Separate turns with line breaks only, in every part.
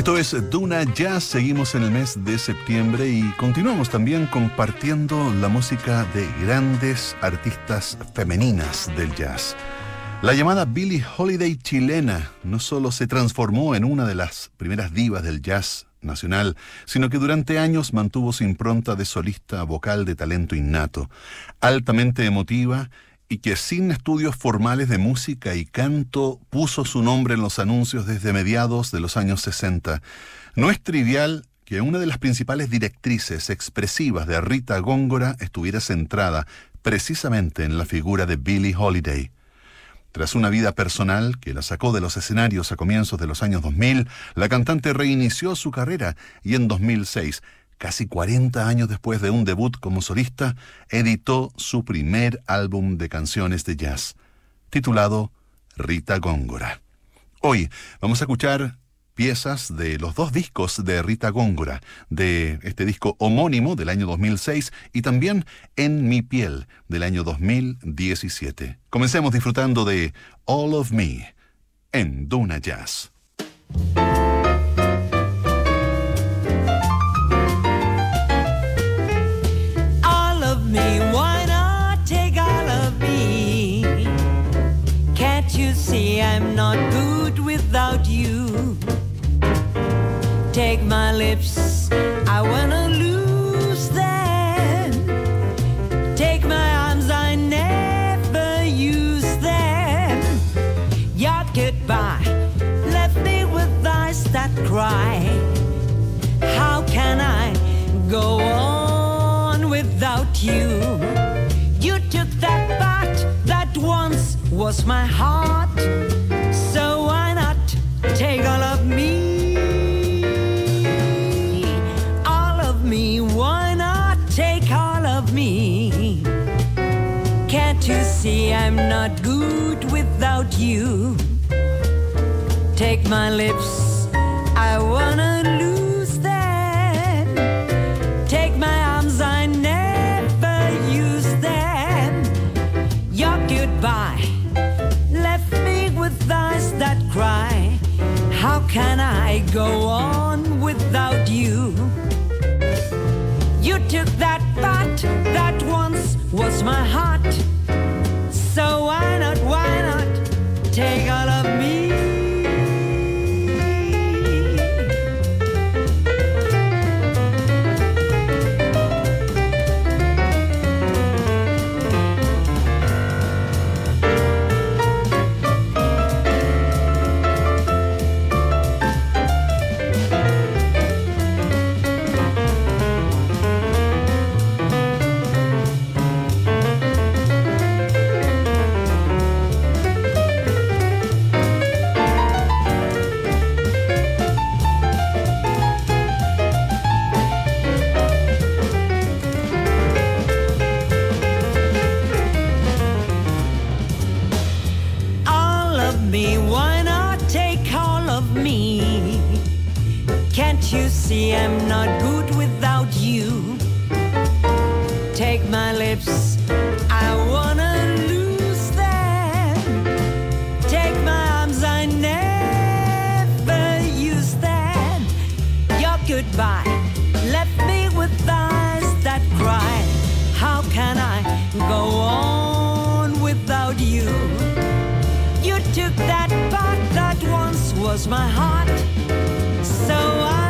Esto es Duna Jazz, seguimos en el mes de septiembre y continuamos también compartiendo la música de grandes artistas femeninas del jazz. La llamada Billie Holiday chilena no solo se transformó en una de las primeras divas del jazz nacional, sino que durante años mantuvo su impronta de solista vocal de talento innato, altamente emotiva y que sin estudios formales de música y canto puso su nombre en los anuncios desde mediados de los años 60. No es trivial que una de las principales directrices expresivas de Rita Góngora estuviera centrada precisamente en la figura de Billie Holiday. Tras una vida personal que la sacó de los escenarios a comienzos de los años 2000, la cantante reinició su carrera y en 2006 casi 40 años después de un debut como solista, editó su primer álbum de canciones de jazz, titulado Rita Góngora. Hoy vamos a escuchar piezas de los dos discos de Rita Góngora, de este disco homónimo del año 2006 y también En mi piel del año 2017. Comencemos disfrutando de All of Me en Duna Jazz.
I'm not good without you. Take my lips, I wanna lose them. Take my arms, I never use them. Your goodbye left me with eyes that cry. How can I go on you? You took that part that once was my heart So why not take all of me. All of me, why not take all of me? Can't you see I'm not good without you? Take my lips, can I go on without you? You took that part that once was my heart. am not good without you. Take my lips, I wanna lose them. Take my arms, I never use them. Your goodbye left me with eyes that cry. How can I go on without you? You took that part that once was my heart. So
I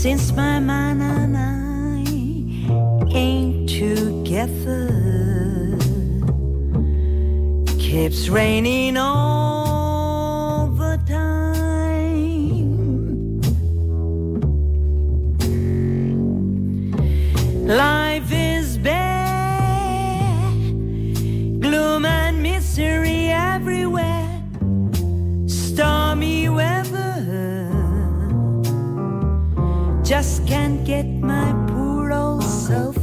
since my mind and I ain't together. Keeps raining all can't get my poor old self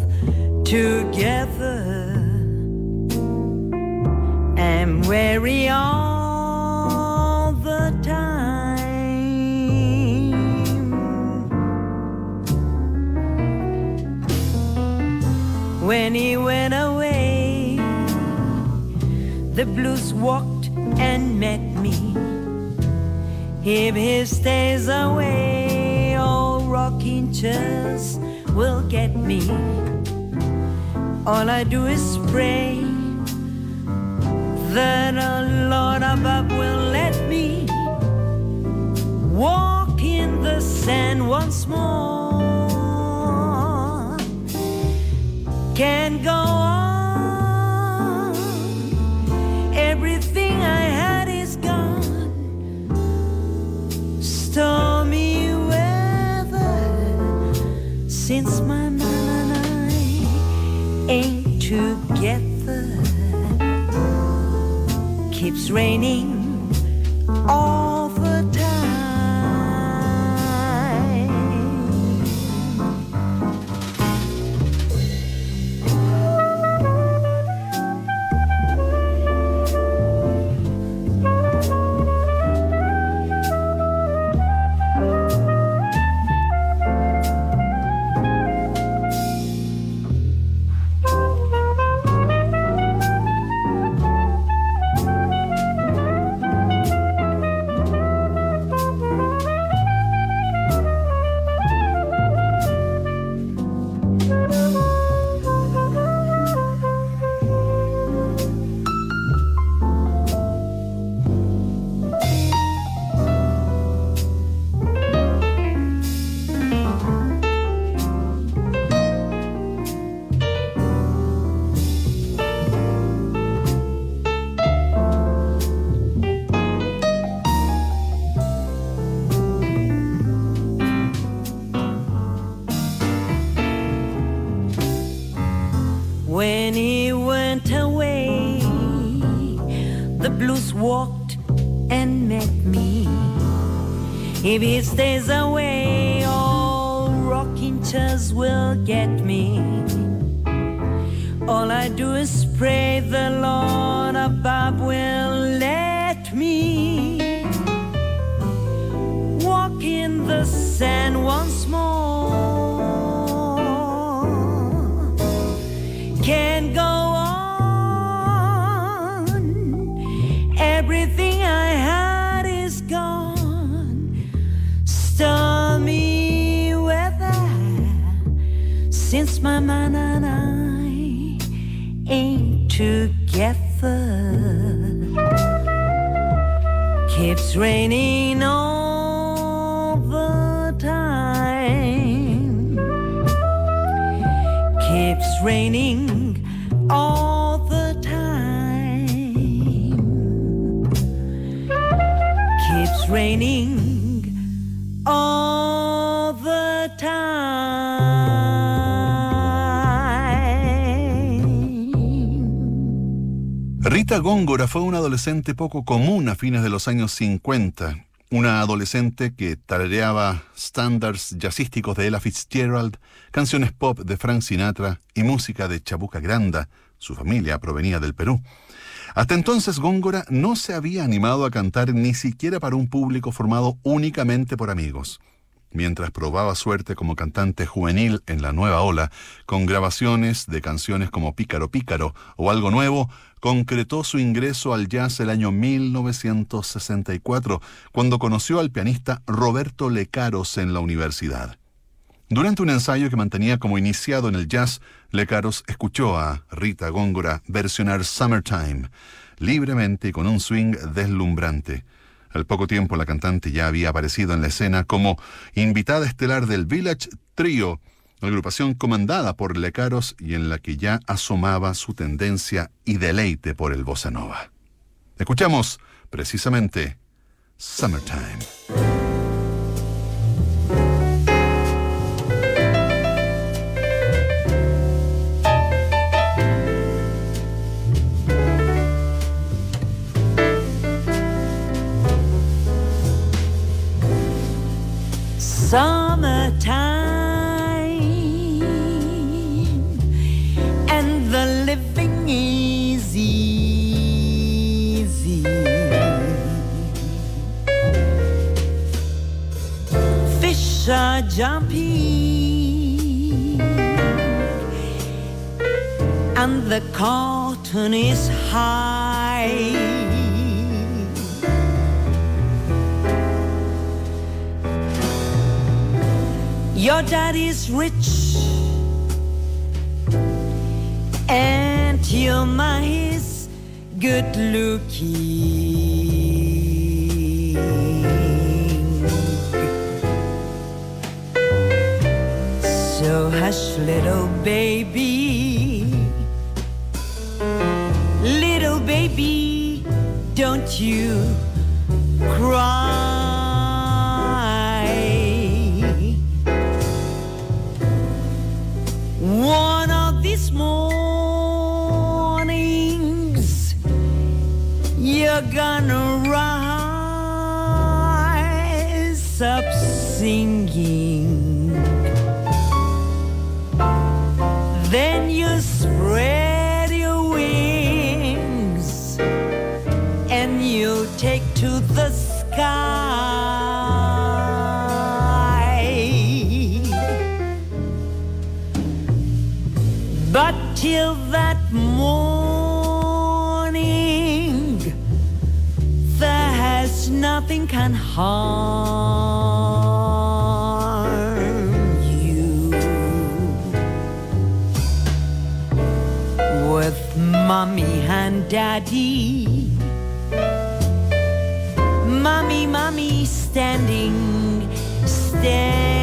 together. I'm weary all the time. When he went away, the blues walked and met me. If he stays away, rocking will get me. All I do is pray that the Lord above will let me walk in the sand once more. Can't go on. Raining If he stays away, all rocking chairs will get me. All I do is pray the Lord above will let me walk in the sand once more. Raining
Rita Góngora fue una adolescente poco común a fines de los años 50. Una adolescente que tarareaba estándares jazzísticos de Ella Fitzgerald, canciones pop de Frank Sinatra y música de Chabuca Granda. Su familia provenía del Perú. Hasta entonces Góngora no se había animado a cantar ni siquiera para un público formado únicamente por amigos. Mientras probaba suerte como cantante juvenil en la nueva ola, con grabaciones de canciones como Pícaro Pícaro o Algo Nuevo, concretó su ingreso al jazz el año 1964, cuando conoció al pianista Roberto Lecaros en la universidad. Durante un ensayo que mantenía como iniciado en el jazz, Lecaros escuchó a Rita Góngora versionar Summertime, libremente y con un swing deslumbrante. Al poco tiempo la cantante ya había aparecido en la escena como invitada estelar del Village Trio
agrupación comandada por Lecaros y en la que ya asomaba su tendencia y deleite por el bossa nova. Escuchamos precisamente Summertime. Jumping and the cotton is high. Your daddy's rich and your mom is good looking. So hush, little baby. Little baby, don't you cry. One of these mornings, you're gonna rise up singing. Then you spread your wings and you take to the sky. But till that morning, there has nothing can harm. Mommy and daddy. Mommy, mommy, standing, standing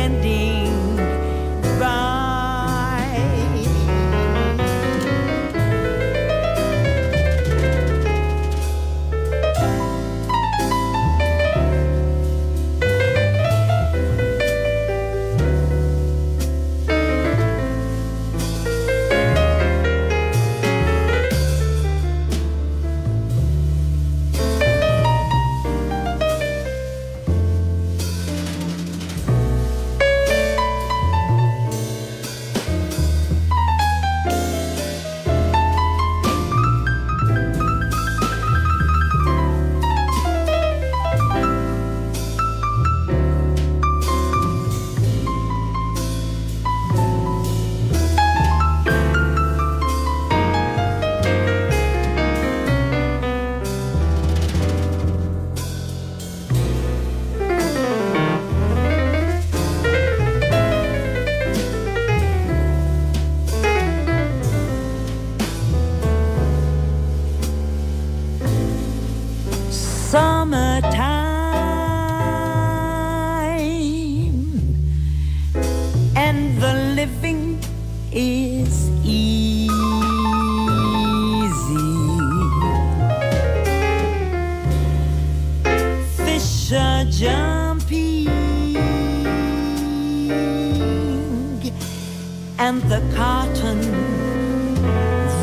the cotton,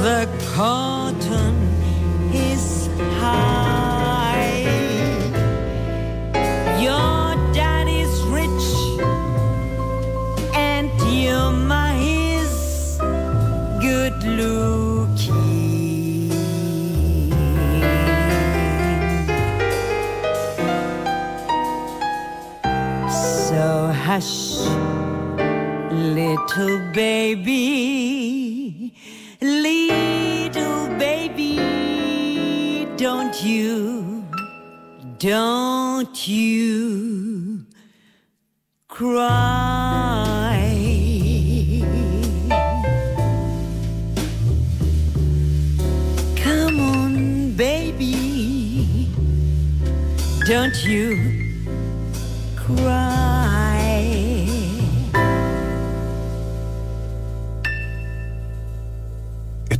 the cotton is high. Your daddy's rich, and your mommy's good looking. So hush little baby, little baby, don't you, don't you cry.
Come on, baby, don't you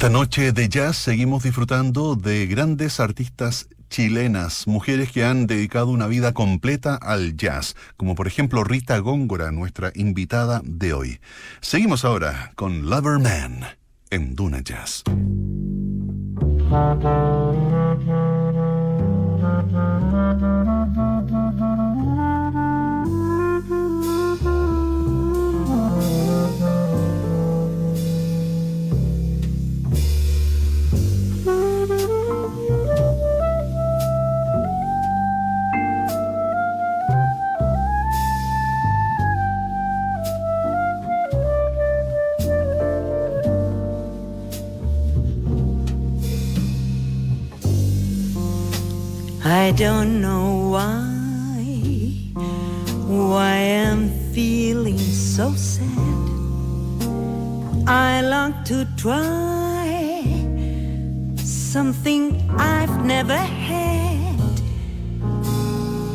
Esta noche de jazz seguimos disfrutando de grandes artistas chilenas, mujeres que han dedicado una vida completa al jazz, como por ejemplo Rita Góngora, nuestra invitada de hoy. Seguimos ahora con Lover Man en Duna Jazz.
I don't know why, why I'm feeling so sad. I long to try something I've never had.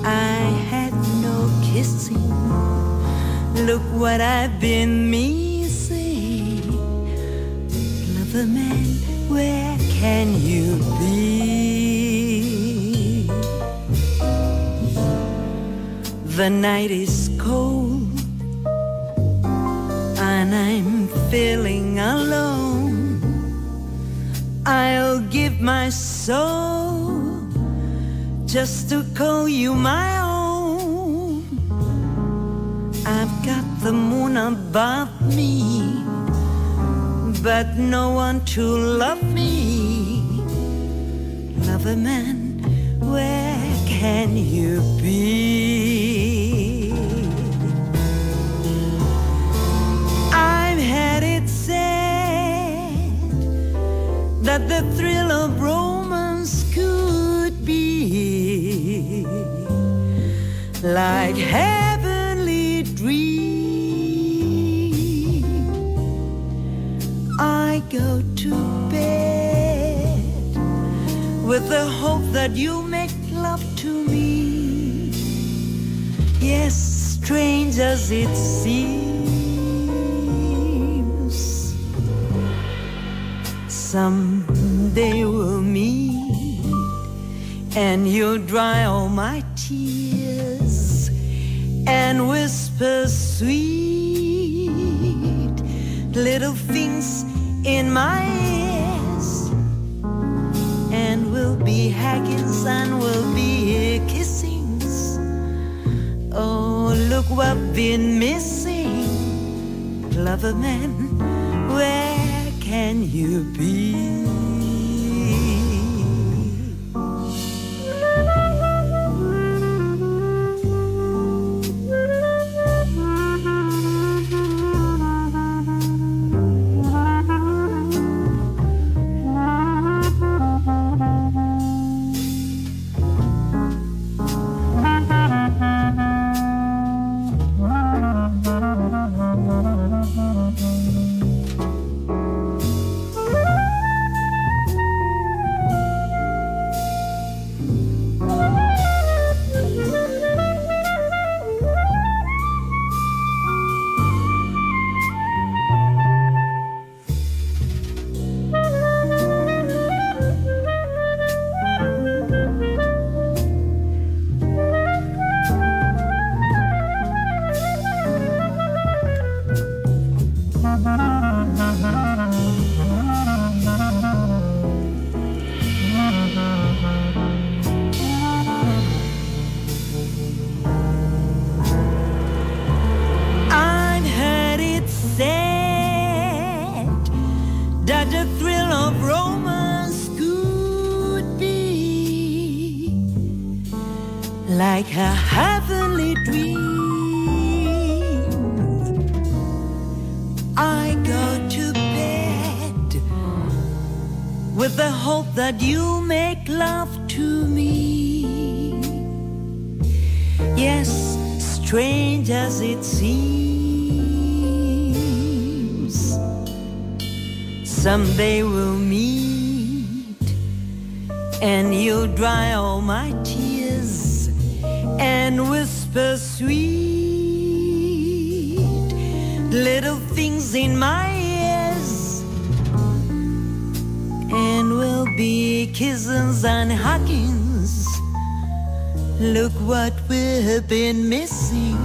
I had no kissing. Look what I've been missing. Lover man, where can you be? The night is cold and I'm feeling alone. I'll give my soul just to call you my own. I've got the moon above me, but no one to love me. Lover man, where can you be? The thrill of romance could be like heavenly dream. I go to bed with the hope that you make love to me. Yes, strange as it seems. Someday we'll meet and you'll dry all my tears and whisper sweet little things in my ears. And we'll be huggings and we'll be kissings. Oh, look what we've been missing, lover man. Where can you be? Be kissing and huggings. Look what we've been missing.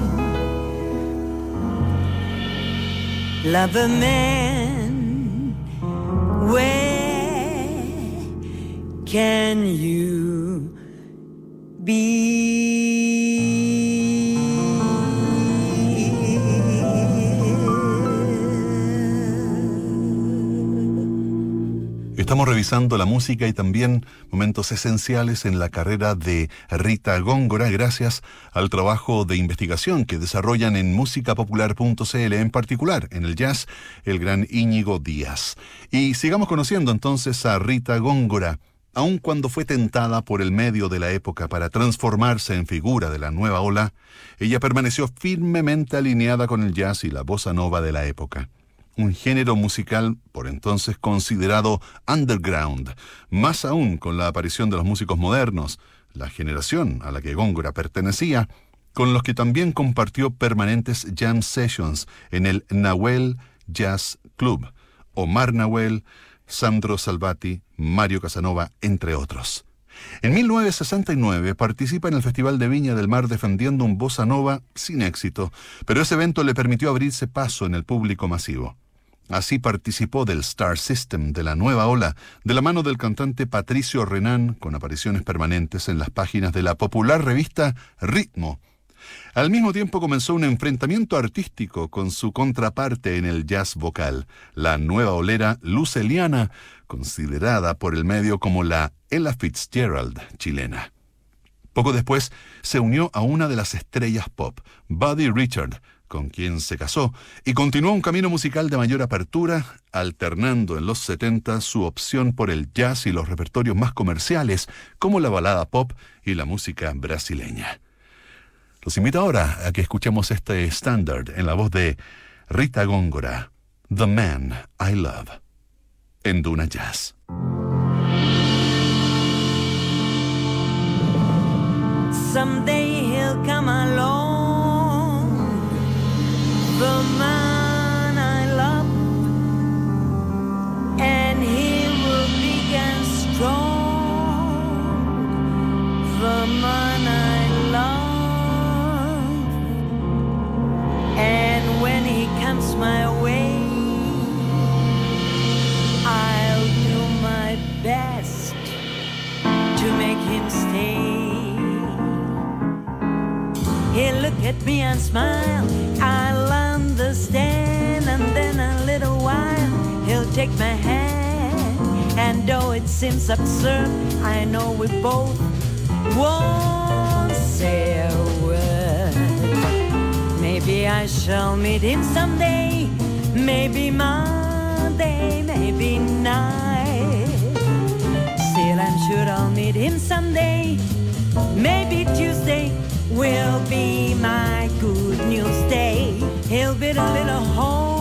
Love a man, where can you be?
Revisando la música y también momentos esenciales en la carrera de Rita Góngora gracias al trabajo de investigación que desarrollan en musicapopular.cl, en particular en el jazz, el gran Íñigo Díaz. Y sigamos conociendo entonces a Rita Góngora. Aun cuando fue tentada por el medio de la época para transformarse en figura de la nueva ola, ella permaneció firmemente alineada con el jazz y la bossa nova de la época un género musical por entonces considerado underground, más aún con la aparición de los músicos modernos, la generación a la que Góngora pertenecía, con los que también compartió permanentes jam sessions en el Nahuel Jazz Club, Omar Nahuel, Sandro Salvati, Mario Casanova, entre otros. En 1969 participa en el Festival de Viña del Mar defendiendo un bossa nova sin éxito, pero ese evento le permitió abrirse paso en el público masivo. Así participó del Star System de la nueva ola, de la mano del cantante Patricio Renan, con apariciones permanentes en las páginas de la popular revista Ritmo. Al mismo tiempo comenzó un enfrentamiento artístico con su contraparte en el jazz vocal, la nueva olera Luceliana, considerada por el medio como la Ella Fitzgerald chilena. Poco después se unió a una de las estrellas pop, Buddy Richard, con quien se casó, y continuó un camino musical de mayor apertura, alternando en los 70 su opción por el jazz y los repertorios más comerciales, como la balada pop y la música brasileña. Los invito ahora a que escuchemos este estándar en la voz de Rita Góngora, The Man I Love, en Duna Jazz.
Someday he'll come along. The man I love, and he will be and strong. The man I love, and when he comes my way, I'll do my best to make him stay. He'll look at me and smile. Take my hand. And though it seems absurd, I know we both won't say a word. Maybe I shall meet him someday, maybe Monday, maybe night. Still, I'm sure I'll meet him someday, maybe Tuesday will be my good news day. He'll be a little home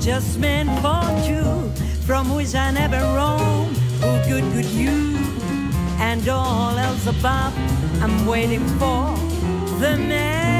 just meant for two, from which I never roam. Who good could you? And all else above, I'm waiting for the man.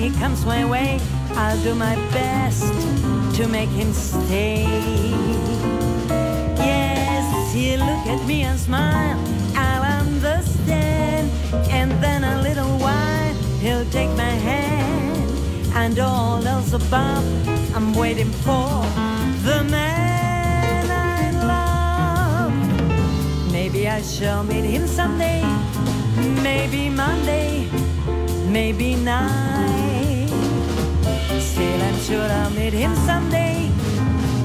He comes my way, I'll do my best to make him stay. Yes, he'll look at me and smile, I'll understand. And then a little while, he'll take my hand. And all else above, I'm waiting for the man I love. Maybe I shall meet him someday, maybe Monday, maybe night. Still, I'm sure I'll meet him someday.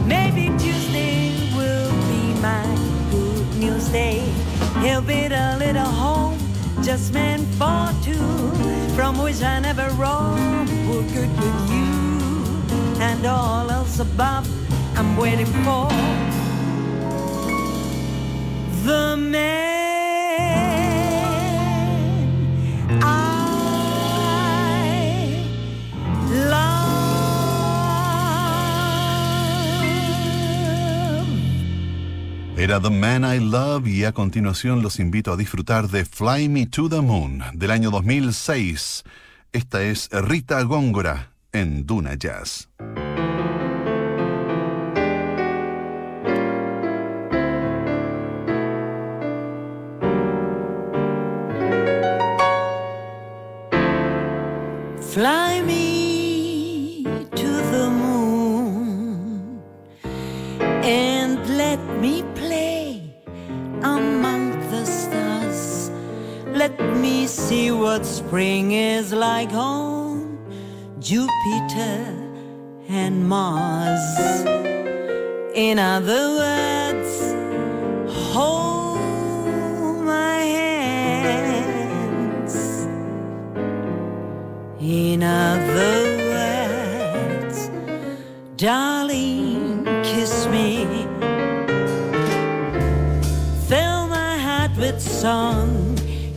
Maybe Tuesday will be my good news day. He'll build a little home just meant for two, from which I never roam. Good with you and all else above. I'm waiting for the man.
Era The Man I Love y a continuación los invito a disfrutar de Fly Me to the Moon del año 2006. Esta es Rita Góngora en Duna Jazz.
Fly me to the moon and let me Let me see what spring is like on Jupiter and Mars. In other words, hold my hands. In other words, darling, kiss me. Fill my heart with song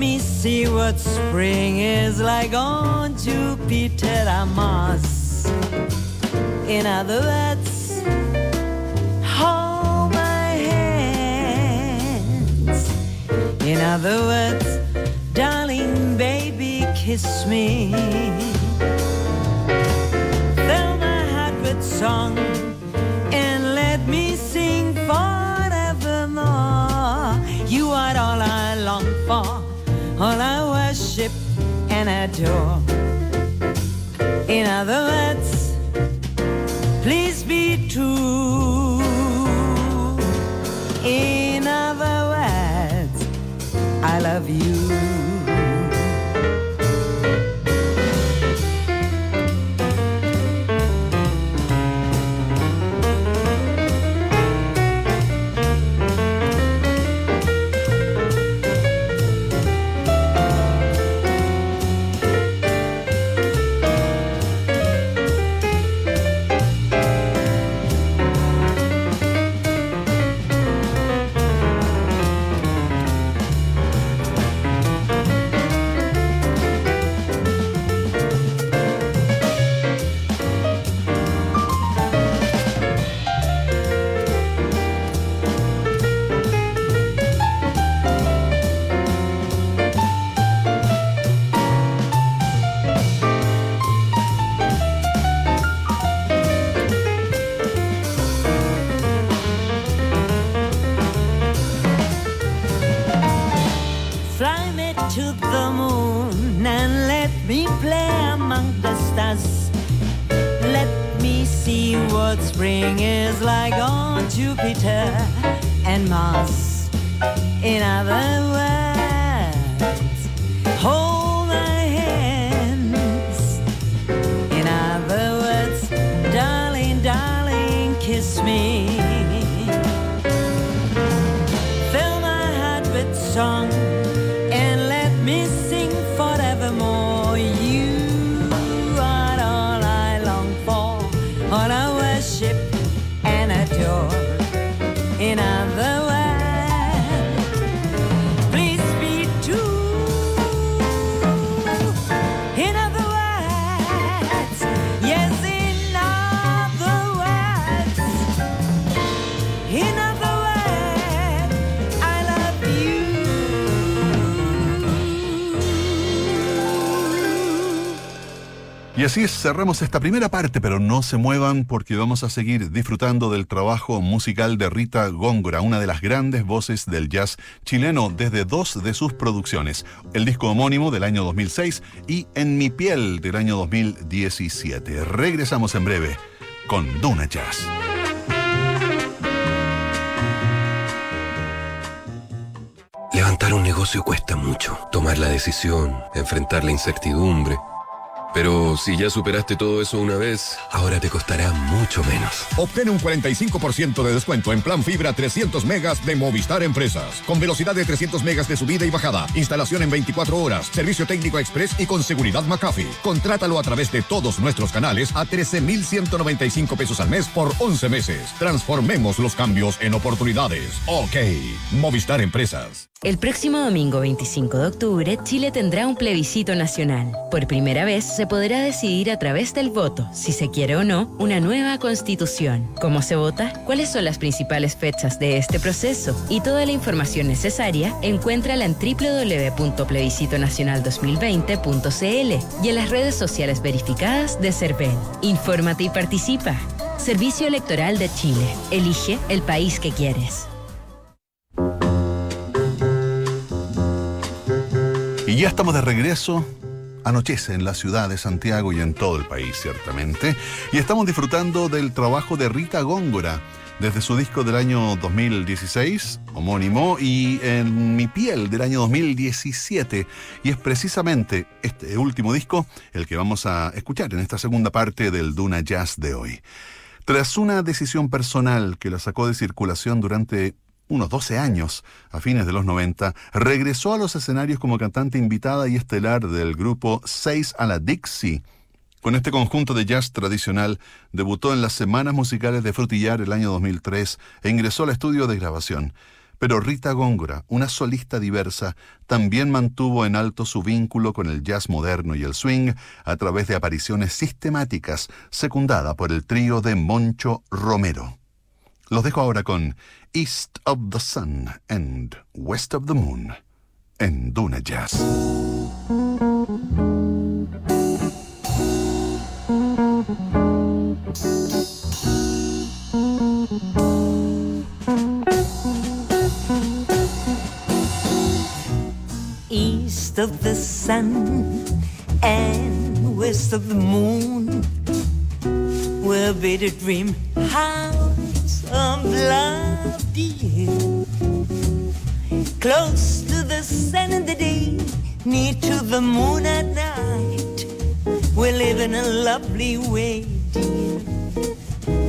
me see what spring is like on Jupiter and Mars. In other words, hold my hands. In other words, darling baby, kiss me. Fill my heart with song all I worship and adore. In other words,
cerramos esta primera parte, pero no se muevan porque vamos a seguir disfrutando del trabajo musical de Rita Góngora, una de las grandes voces del jazz chileno desde dos de sus producciones, el disco homónimo del año 2006 y En mi piel del año 2017. Regresamos en breve con Duna Jazz.
Levantar un negocio cuesta mucho. Tomar la decisión, enfrentar la incertidumbre. Pero si ya superaste todo eso una vez, ahora te costará mucho menos.
Obtén un 45% de descuento en plan fibra 300 megas de Movistar Empresas. Con velocidad de 300 megas de subida y bajada. Instalación en 24 horas. Servicio técnico express y con seguridad McAfee. Contrátalo a través de todos nuestros canales a 13,195 pesos al mes por 11 meses. Transformemos los cambios en oportunidades. Ok. Movistar Empresas.
El próximo domingo 25 de octubre, Chile tendrá un plebiscito nacional. Por primera vez se podrá decidir a través del voto si se quiere o no una nueva constitución. ¿Cómo se vota? ¿Cuáles son las principales fechas de este proceso? Y toda la información necesaria encuéntrala en www.plebiscitonacional2020.cl y en las redes sociales verificadas de CERVEL. Infórmate y participa. Servicio Electoral de Chile. Elige el país que quieres.
Ya estamos de regreso. Anochece en la ciudad de Santiago y en todo el país, ciertamente. Y estamos disfrutando del trabajo de Rita Góngora desde su disco del año 2016, homónimo, y en Mi piel del año 2017. Y es precisamente este último disco el que vamos a escuchar en esta segunda parte del Duna Jazz de hoy. Tras una decisión personal que la sacó de circulación durante unos 12 años, a fines de los 90, regresó a los escenarios como cantante invitada y estelar del grupo Seis a la Dixie. Con este conjunto de jazz tradicional, debutó en las Semanas Musicales de Frutillar el año 2003 e ingresó al estudio de grabación. Pero Rita Góngora, una solista diversa, también mantuvo en alto su vínculo con el jazz moderno y el swing a través de apariciones sistemáticas, secundada por el trío de Moncho Romero. Los dejo ahora con East of the Sun and West of the Moon en Duna Jazz.
east of the sun and west of the moon will be the dream house of love, dear. Close to the sun in the day, near to the moon at night. We live in a lovely way, dear.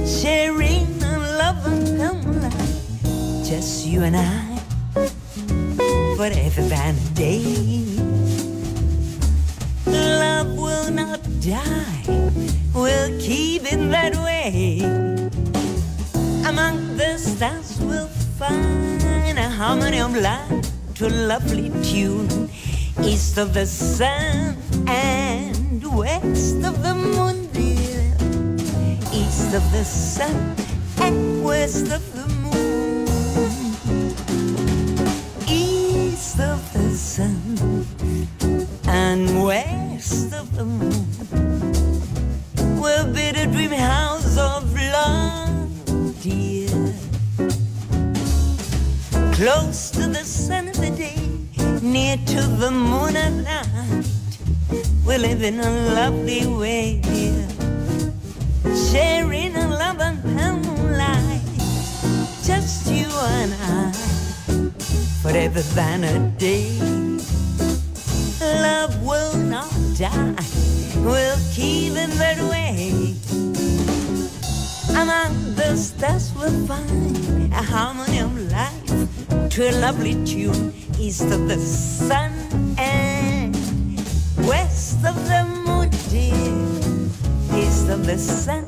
Sharing a love and life, just you and I forever than a day. Love will not die, we'll keep it that way. Among the stars, we'll find a harmony of light to a lovely tune. East of the sun and west of the moon, dear. East of the sun and west of the moon. East of the sun and west to the moon at night. We live in a lovely way, dear. Sharing a love and life, just you and I forever than a day. Love will not die, we'll keep it that way. Among the stars we'll find a harmony of life to a lovely tune east of the sun and west of the moon, dear. East of the sun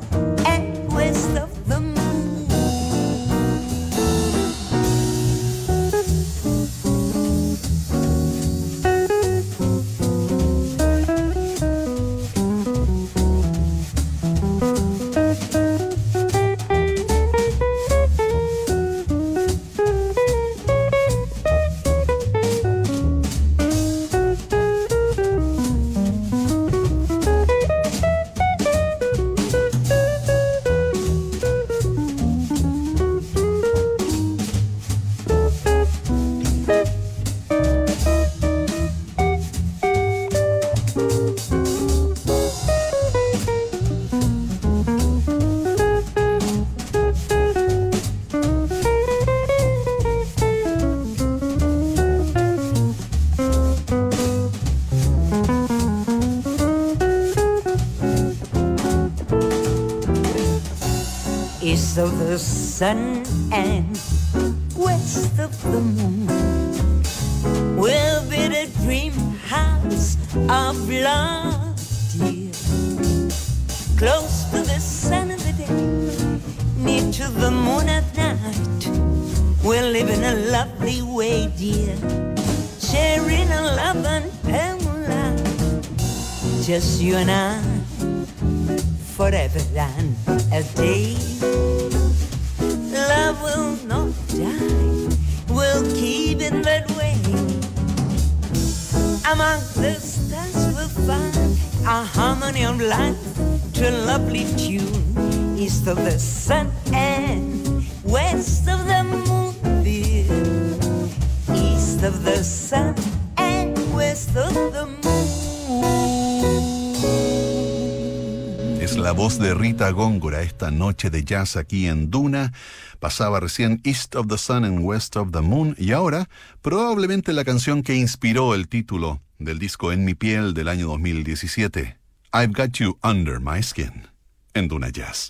dân esta noche de jazz aquí en Duna Pasaba recién East of the Sun and West of the Moon y ahora probablemente la canción que inspiró el título del disco En mi piel del año 2017, I've Got You Under My Skin, en Duna Jazz.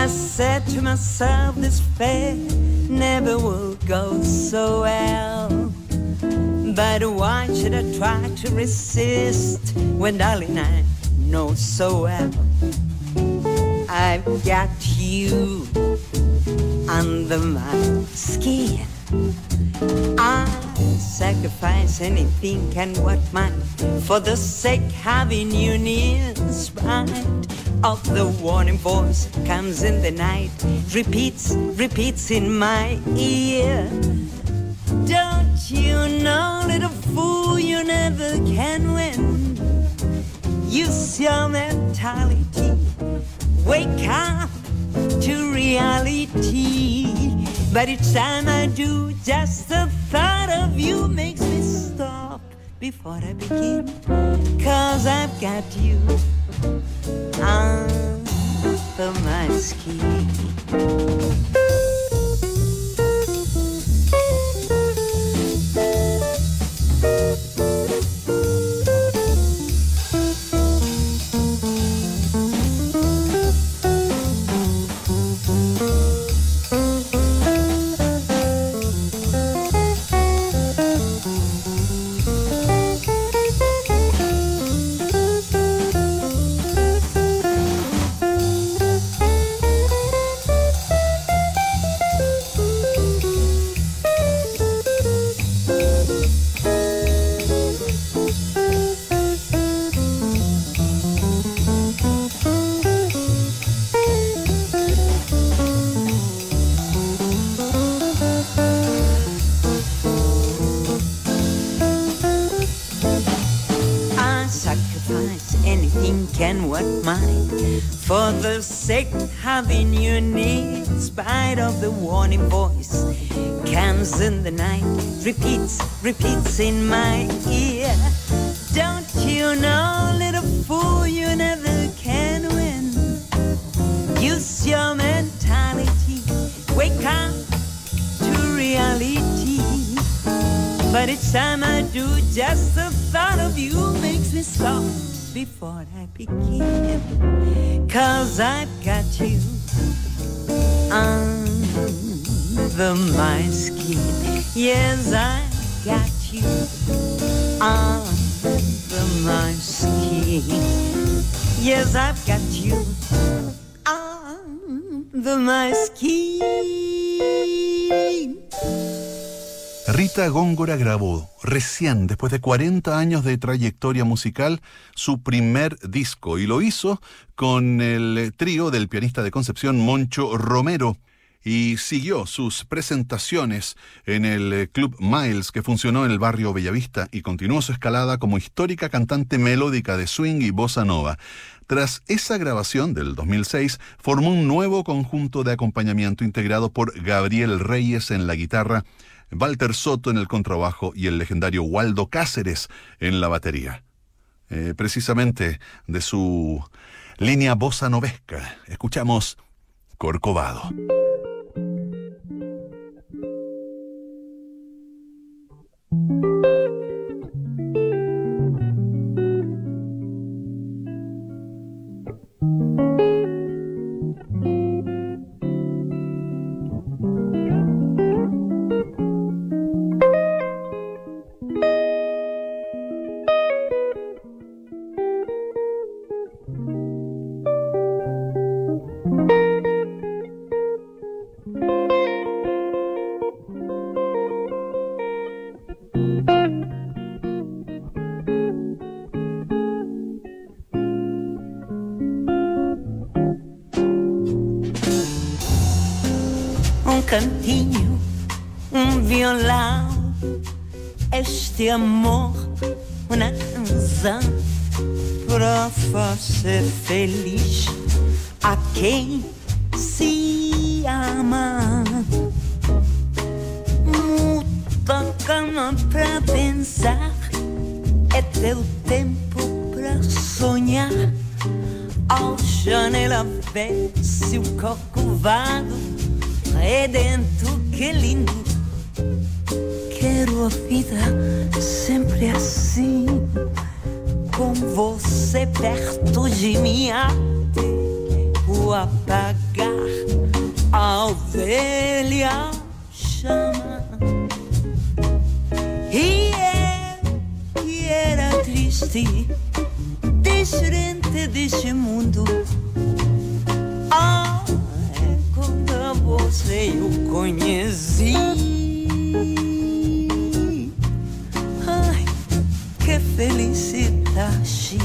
I said to myself, this fair never will go so well. But why should I try to resist when, darling, I know so well I've got you under my skin. I sacrifice anything and what might for the sake having you near, spite of the warning voice comes in the night, repeats, repeats in my ear. Don't you know, little fool, you never can win. Use your mentality, wake up to reality. But each time I do, just the thought of you makes me stop before I begin. Cause I've got you under my skin. The warning voice, comes in the night, repeats, repeats in my ear.
Góngora grabó recién, después de 40 años de trayectoria musical, su primer disco y lo hizo con el trío del pianista de Concepción Moncho Romero y siguió sus presentaciones en el Club Miles que funcionó en el barrio Bellavista y continuó su escalada como histórica cantante melódica de swing y bossa nova. Tras esa grabación del 2006, formó un nuevo conjunto de acompañamiento integrado por Gabriel Reyes en la guitarra, Walter Soto en el contrabajo y el legendario Waldo Cáceres en la batería. Eh, precisamente de su línea bossa novesca, escuchamos Corcovado.
Triste, diferente deste mundo. Ah, você eu conheci. Ai, que felicidade,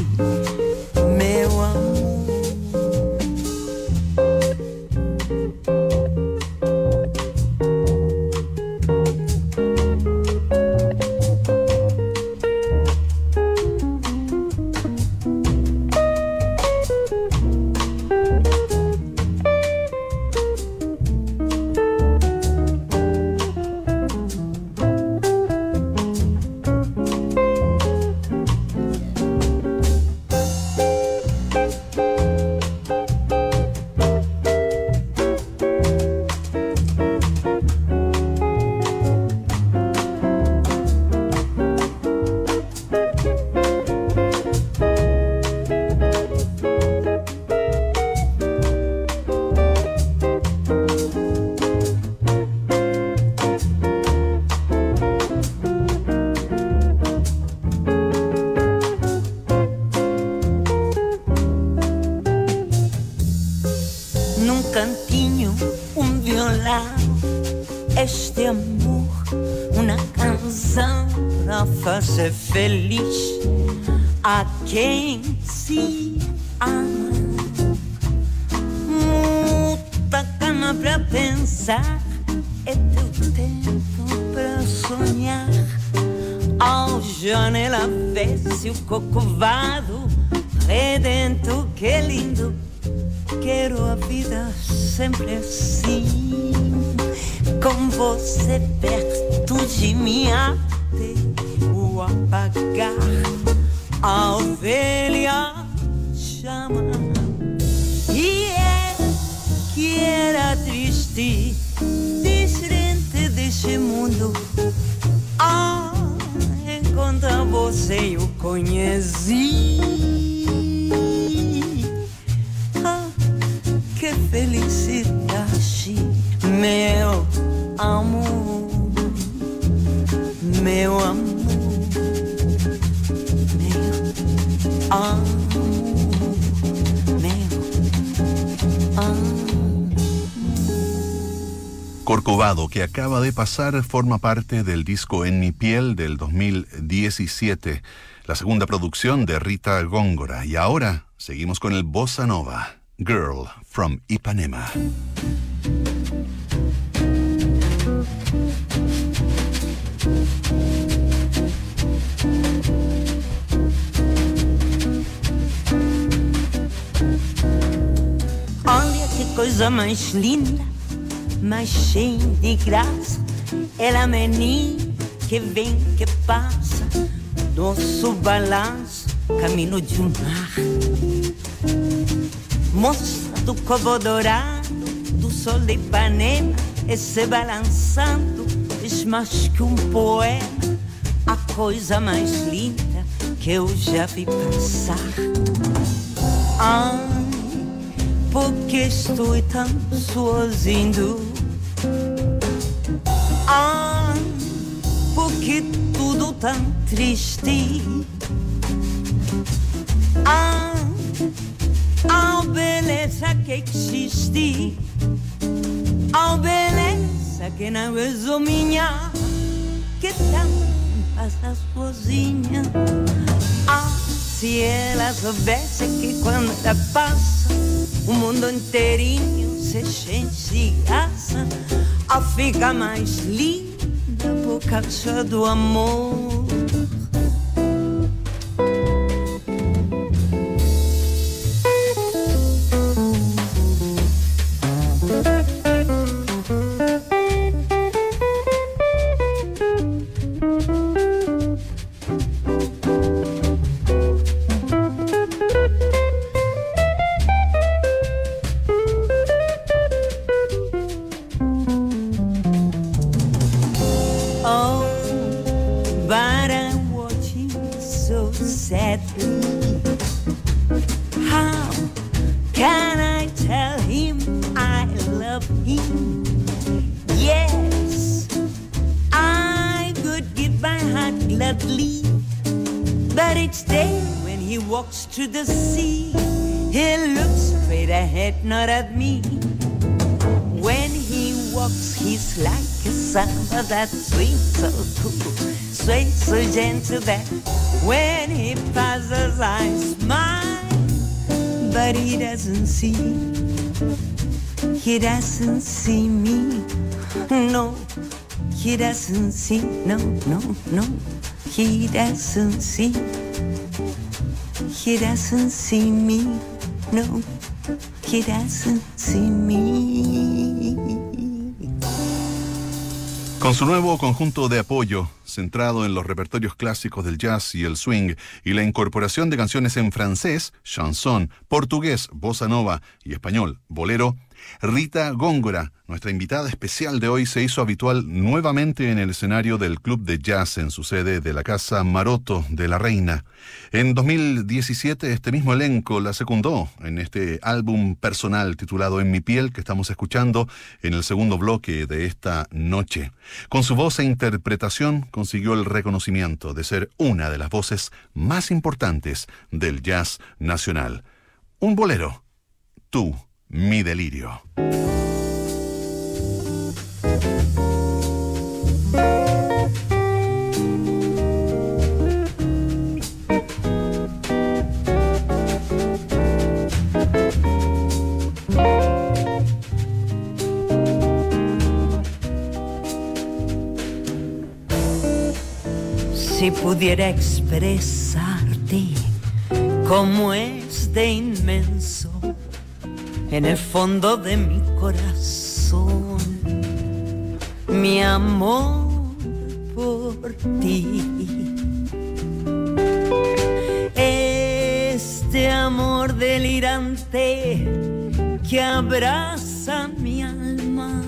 apagar a ovelha chama. E é que era triste, diferente deste mundo. Ah, enquanto você eu conheci. felicidade, meu amor, meu amor, meu amor,
Corcovado, que acaba de pasar, forma parte del disco En mi piel del 2017, la segunda producción de Rita Góngora. Y ahora seguimos con el Bossa Nova. Girl from Ipanema.
Coisa mais linda, mais cheia de graça. Ela menina que vem, que passa, nosso balanço, caminho de um mar moça do covo dourado, do sol de Ipanema, e se balançando, diz mais que um poema, a coisa mais linda que eu já vi passar. Ai, porque estou tão sozinho? Ai, porque tudo tão triste? Ai, a beleza que existe, a beleza que não é minha, que tão passa sozinha. Ah, se ela soubesse que quando ela passa, o mundo inteirinho se enche de graça, a fica mais linda por causa do amor. He doesn't see me, no, he doesn't see, no, no, no, he doesn't see, he doesn't see me, no, he doesn't see me.
Con su nuevo conjunto de apoyo, centrado en los repertorios clásicos del jazz y el swing, y la incorporación de canciones en francés, chanson, portugués, bossa nova y español, bolero, Rita Góngora, nuestra invitada especial de hoy, se hizo habitual nuevamente en el escenario del Club de Jazz en su sede de la Casa Maroto de la Reina. En 2017 este mismo elenco la secundó en este álbum personal titulado En mi piel que estamos escuchando en el segundo bloque de esta noche. Con su voz e interpretación consiguió el reconocimiento de ser una de las voces más importantes del jazz nacional. Un bolero. Tú mi delirio.
Si pudiera expresarte cómo es de inmenso en el fondo de mi corazón, mi amor por ti. Este amor delirante que abraza mi alma.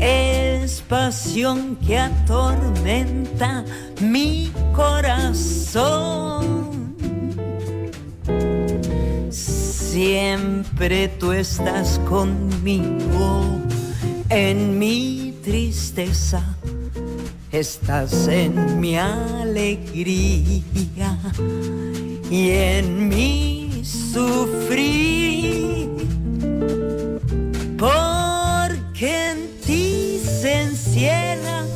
Es pasión que atormenta mi corazón. Siempre tú estás conmigo en mi tristeza, estás en mi alegría y en mi sufrir. Porque en ti se encierra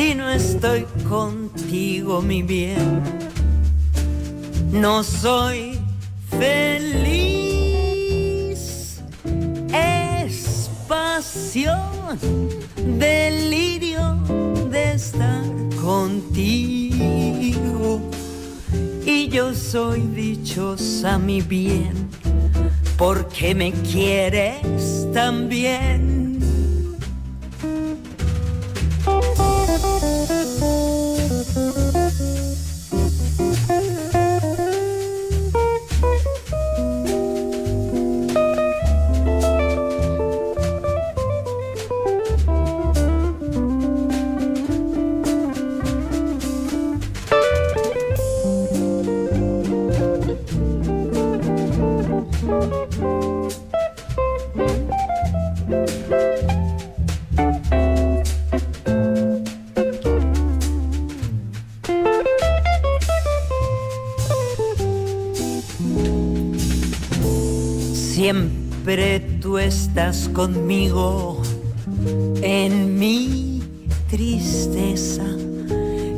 Si no estoy contigo, mi bien, no soy feliz. Es pasión, delirio de estar contigo. Y yo soy dichosa, mi bien, porque me quieres también. うん。Estás conmigo en mi tristeza,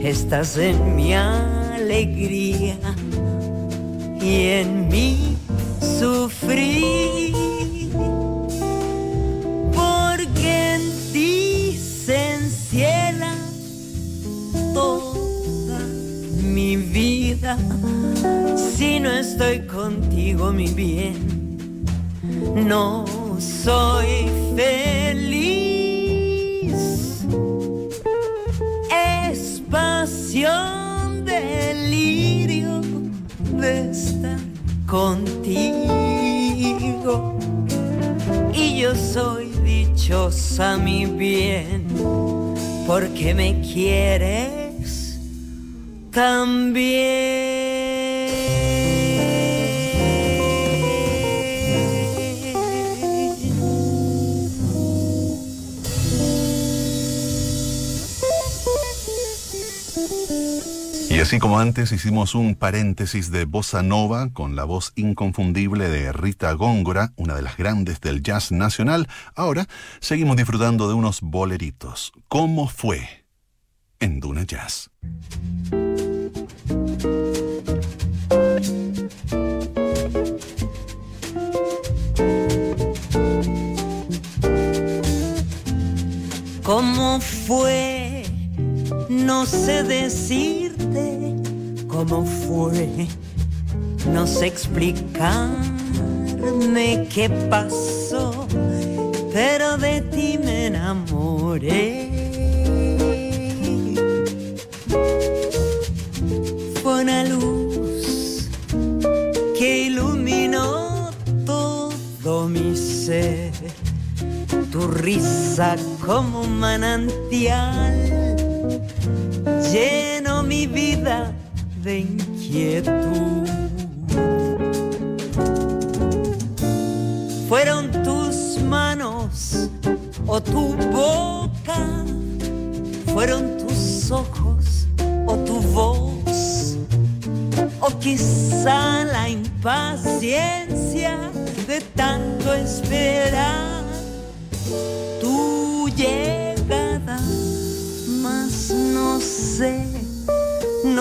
estás en mi alegría
así como antes hicimos un paréntesis de bossa nova con la voz inconfundible de Rita Góngora, una de las grandes del jazz nacional, ahora seguimos disfrutando de unos boleritos. ¿Cómo fue? En Duna Jazz.
¿Cómo fue? No sé decirte cómo fue, no sé explicarme qué pasó, pero de ti me enamoré. Fue una luz que iluminó todo mi ser, tu risa como un manantial lleno mi vida de inquietud. Fueron tus manos o tu boca, fueron tus ojos o tu voz, o quizá la impaciencia de tanto esperar llegada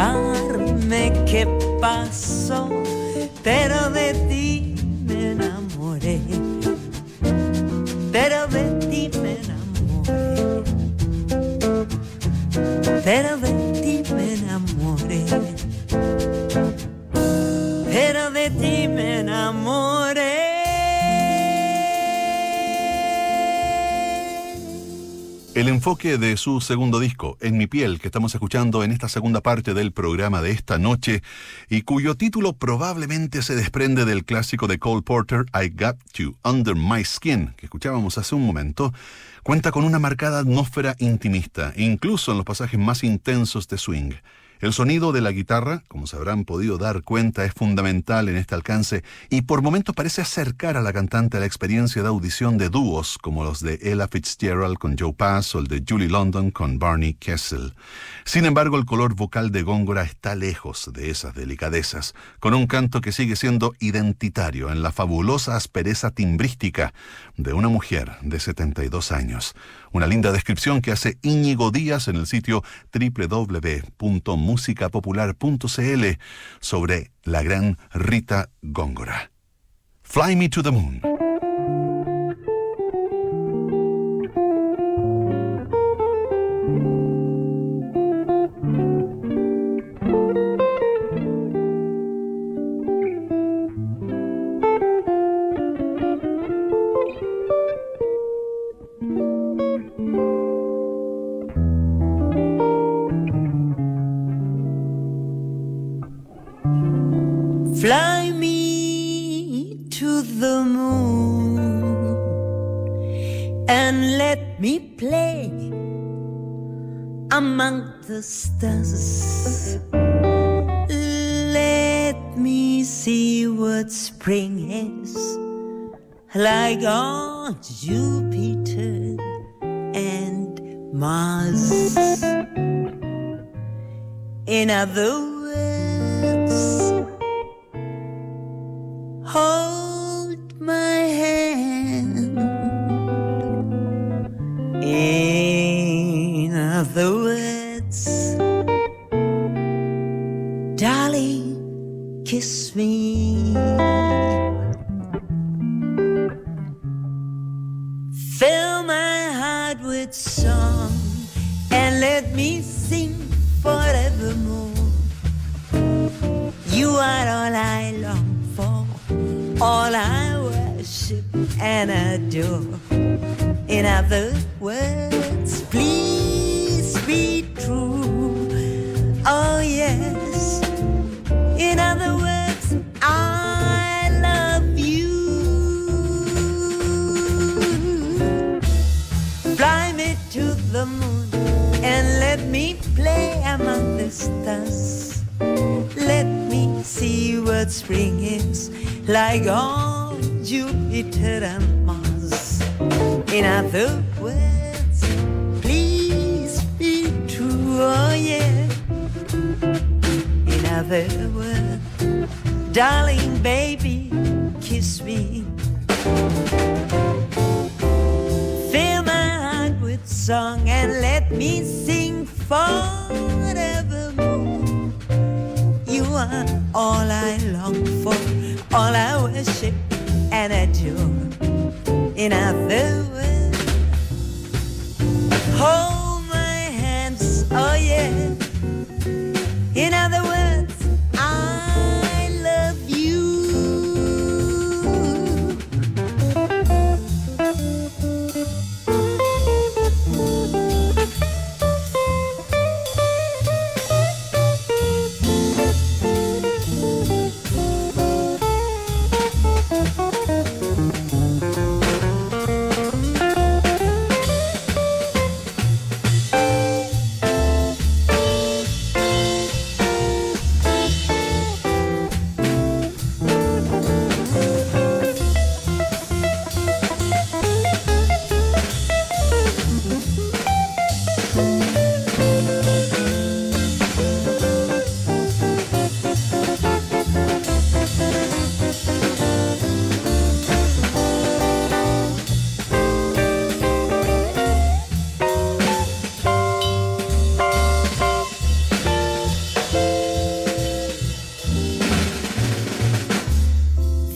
Explicarme qué pasó, De
su segundo disco, En mi piel, que estamos escuchando en esta segunda parte del programa de esta noche, y cuyo título probablemente se desprende del clásico de Cole Porter, I Got You Under My Skin, que escuchábamos hace un momento, cuenta con una marcada atmósfera intimista, incluso en los pasajes más intensos de swing. El sonido de la guitarra, como se habrán podido dar cuenta, es fundamental en este alcance y por momentos parece acercar a la cantante a la experiencia de audición de dúos como los de Ella Fitzgerald con Joe Pass o el de Julie London con Barney Kessel. Sin embargo, el color vocal de Góngora está lejos de esas delicadezas, con un canto que sigue siendo identitario en la fabulosa aspereza timbrística de una mujer de 72 años. Una linda descripción que hace Íñigo Díaz en el sitio www.musicapopular.cl sobre la gran Rita Góngora. Fly Me to the Moon.
want you.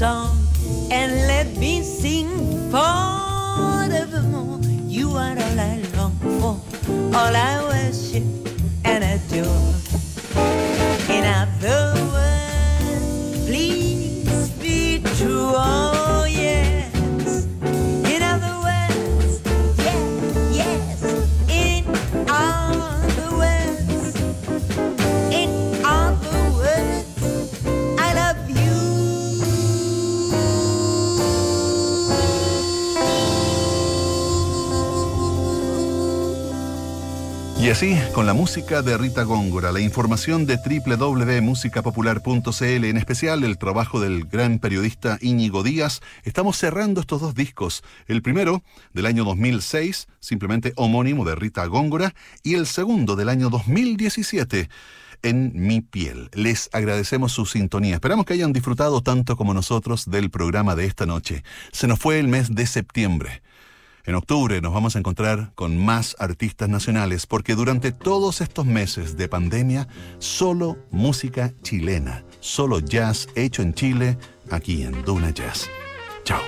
Song and let me sing forevermore. You are all I long for, all I worship
Y así, con la música de Rita Góngora, la información de www.musicapopular.cl, en especial el trabajo del gran periodista Íñigo Díaz, estamos cerrando estos dos discos. El primero, del año 2006, simplemente homónimo de Rita Góngora, y el segundo, del año 2017, en mi piel. Les agradecemos su sintonía. Esperamos que hayan disfrutado tanto como nosotros del programa de esta noche. Se nos fue el mes de septiembre. En octubre nos vamos a encontrar con más artistas nacionales porque durante todos estos meses de pandemia, solo música chilena, solo jazz hecho en Chile, aquí en Duna Jazz. Chao.